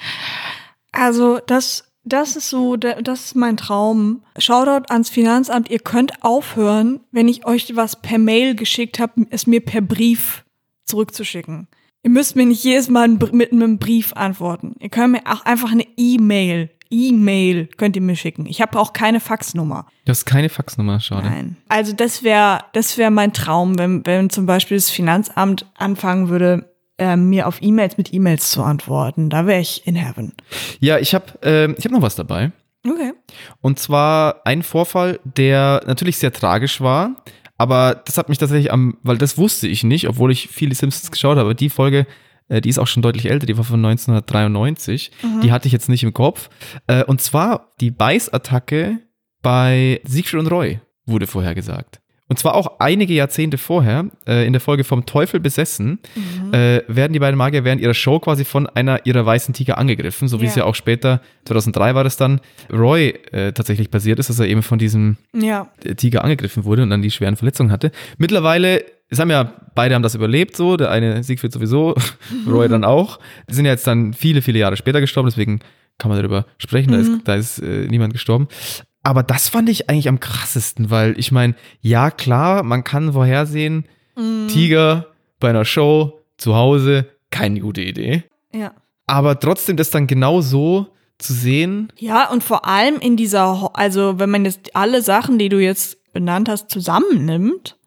also das, das ist so, das ist mein Traum. Shoutout ans Finanzamt. Ihr könnt aufhören, wenn ich euch was per Mail geschickt habe, es mir per Brief zurückzuschicken. Ihr müsst mir nicht jedes Mal mit einem Brief antworten. Ihr könnt mir auch einfach eine E-Mail, E-Mail könnt ihr mir schicken. Ich habe auch keine Faxnummer. Du hast keine Faxnummer, schade. Nein. Also das wäre das wäre mein Traum, wenn, wenn zum Beispiel das Finanzamt anfangen würde, äh, mir auf E-Mails mit E-Mails zu antworten. Da wäre ich in heaven. Ja, ich habe ähm, ich hab noch was dabei. Okay. Und zwar ein Vorfall, der natürlich sehr tragisch war, aber das hat mich tatsächlich am, weil das wusste ich nicht, obwohl ich viele Simpsons geschaut habe. Die Folge, äh, die ist auch schon deutlich älter, die war von 1993. Die hatte ich jetzt nicht im Kopf. Äh, und zwar die Beißattacke bei Siegfried und Roy wurde vorhergesagt. Und zwar auch einige Jahrzehnte vorher, äh, in der Folge vom Teufel besessen, äh, werden die beiden Magier während ihrer Show quasi von einer ihrer weißen Tiger angegriffen, so wie es Ja. ja auch später, 2003 war das dann, Roy äh, tatsächlich passiert ist, dass er eben von diesem Ja. äh, Tiger angegriffen wurde und dann die schweren Verletzungen hatte. Mittlerweile, es haben ja, beide haben das überlebt so, der eine Siegfried sowieso, Roy dann auch. Die sind ja jetzt dann viele, viele Jahre später gestorben, deswegen kann man darüber sprechen, da ist, da ist äh, niemand gestorben. Aber das fand ich eigentlich am krassesten, weil ich meine, ja klar, man kann vorhersehen, Tiger bei einer Show zu Hause, keine gute Idee. Ja. Aber trotzdem das dann genau so zu sehen, Ja, und vor allem in dieser, also wenn man jetzt alle Sachen, die du jetzt benannt hast, zusammennimmt,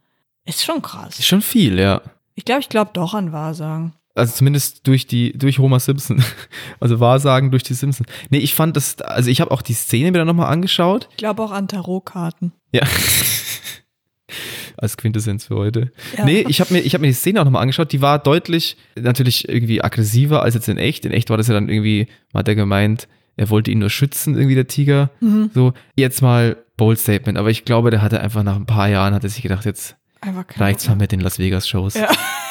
ist schon krass. ist schon viel, ja. Ich glaube, ich glaube doch an Wahrsagen. Also zumindest durch die, durch Homer Simpson. Also Wahrsagen durch die Simpsons. Nee, ich fand das, also ich habe auch die Szene mir dann nochmal angeschaut. Ich glaube auch an Tarotkarten. Ja. Als Quintessenz für heute. Ja. Nee, ich habe mir, ich hab mir die Szene auch nochmal angeschaut. Die war deutlich, natürlich irgendwie aggressiver als jetzt in echt. In echt war das ja dann irgendwie, hat er gemeint, er wollte ihn nur schützen, irgendwie der Tiger. Mhm. So, jetzt mal Bold Statement. Aber ich glaube, der hatte einfach nach ein paar Jahren, hat er sich gedacht, jetzt reicht's mal mit den Las Vegas Shows. Ja.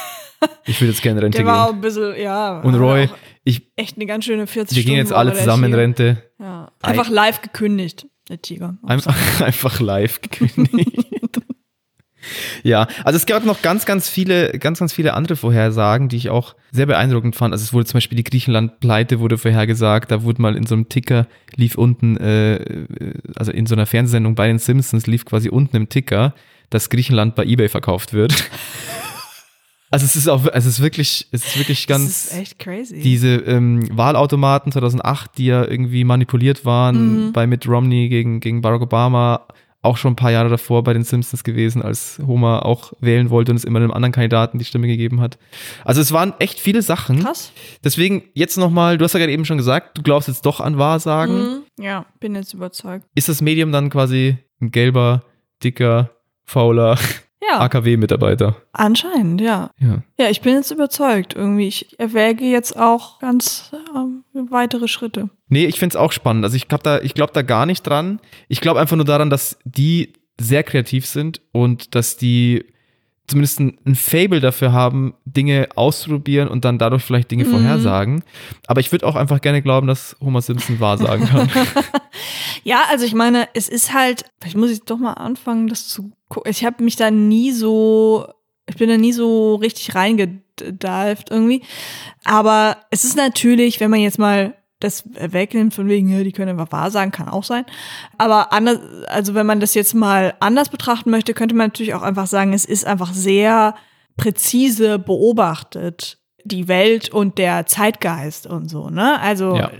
Ich will jetzt gerne in Rente Der war auch gehen. ein bisschen, ja. Und Roy, auch ich, Echt eine ganz schöne 40 wir gehen jetzt Stunden alle zusammen in. Rente. Ja. Einfach live gekündigt, der Tiger. Einfach, einfach live gekündigt. ja, also es gab noch ganz, ganz viele, ganz, ganz viele andere Vorhersagen, die ich auch sehr beeindruckend fand. Also es wurde zum Beispiel die Griechenland-Pleite wurde vorhergesagt. Da wurde mal in so einem Ticker, lief unten, äh, also in so einer Fernsehsendung bei den Simpsons, lief quasi unten im Ticker, dass Griechenland bei Ebay verkauft wird. Also es ist auch, es ist wirklich, es ist wirklich ganz Das ist echt crazy. diese ähm, Wahlautomaten 2008, die ja irgendwie manipuliert waren Mhm. bei Mitt Romney gegen, gegen Barack Obama, auch schon ein paar Jahre davor bei den Simpsons gewesen, als Homer auch wählen wollte und es immer einem anderen Kandidaten die Stimme gegeben hat. Also es waren echt viele Sachen. Krass. Deswegen jetzt nochmal, du hast ja gerade eben schon gesagt, du glaubst jetzt doch an Wahrsagen. Mhm. Ja, bin jetzt überzeugt. Ist das Medium dann quasi ein gelber, dicker, fauler Ja, AKW-Mitarbeiter. anscheinend, ja. Ja. Ja, ich bin jetzt überzeugt irgendwie. Ich erwäge jetzt auch ganz ähm, weitere Schritte. Nee, ich find's auch spannend. Also ich glaube da, ich glaube da gar nicht dran. Ich glaube einfach nur daran, dass die sehr kreativ sind und dass die zumindest ein, ein Fable dafür haben, Dinge auszuprobieren und dann dadurch vielleicht Dinge Mhm. vorhersagen. Aber ich würde auch einfach gerne glauben, dass Homer Simpson wahrsagen kann. Ja, also ich meine, es ist halt, vielleicht muss ich doch mal anfangen, das zu. Ich habe mich da nie so, ich bin da nie so richtig reingedived irgendwie. Aber es ist natürlich, wenn man jetzt mal das wegnimmt von wegen, ja, die können einfach wahr sagen, kann auch sein. Aber anders, also wenn man das jetzt mal anders betrachten möchte, könnte man natürlich auch einfach sagen, es ist einfach sehr präzise beobachtet, die Welt und der Zeitgeist und so, ne? Also Ja.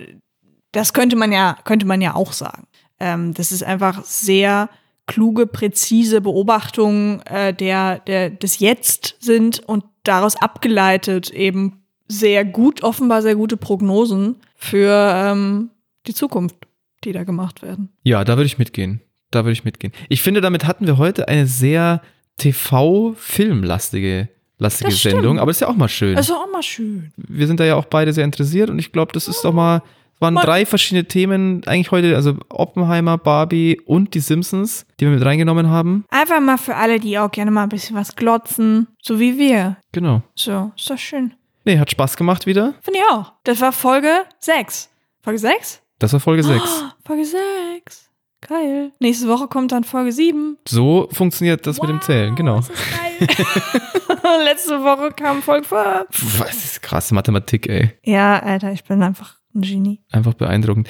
das könnte man ja, könnte man ja auch sagen. Ähm, das ist einfach sehr kluge, präzise Beobachtungen äh, der, der des Jetzt sind und daraus abgeleitet eben sehr gut, offenbar sehr gute Prognosen für ähm, die Zukunft, die da gemacht werden. ja, da würde ich mitgehen. Da würde ich mitgehen. Ich finde, damit hatten wir heute eine sehr TV-Filmlastige lastige. Sendung, aber ist ja auch mal schön. Also auch mal schön. wir sind da ja auch beide sehr interessiert und ich glaube, das ist doch mal, waren Mal- drei verschiedene Themen eigentlich heute, also Oppenheimer, Barbie und die Simpsons, die wir mit reingenommen haben. Einfach mal für alle, die auch gerne mal ein bisschen was glotzen, so wie wir. Genau. So, ist doch schön. Nee, hat Spaß gemacht wieder. Finde ich auch. Das war Folge 6. Folge 6? Das war Folge 6. Folge 6. Geil. Nächste Woche kommt dann Folge 7. So funktioniert das mit dem Zählen, genau. Geil. Letzte Woche kam Folge 5. Pff, Was ist krasse Mathematik, ey. Ja, Alter, ich bin einfach ein Genie. Einfach beeindruckend.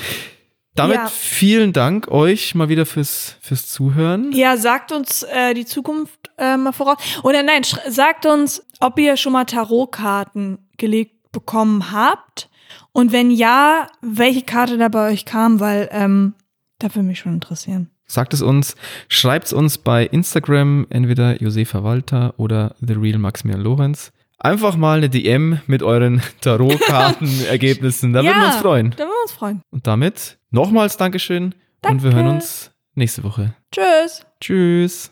Damit Ja. vielen Dank euch mal wieder fürs, fürs Zuhören. Ja, sagt uns äh, die Zukunft äh, mal voraus. Oder nein, sagt uns, ob ihr schon mal Tarotkarten gelegt bekommen habt. Und wenn ja, welche Karte da bei euch kam, weil ähm, da würde mich schon interessieren. Sagt es uns, schreibt es uns bei Instagram, entweder Josefa Walter oder The Real Maximilian Lorenz. Einfach mal eine DM mit euren Tarotkartenergebnissen. Da würden wir uns freuen. Da würden wir uns freuen. Und damit nochmals Dankeschön und wir Danke. hören uns nächste Woche. Tschüss. Tschüss.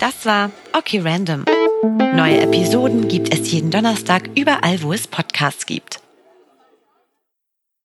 Das war Okay Random. Neue Episoden gibt es jeden Donnerstag überall, wo es Podcasts gibt.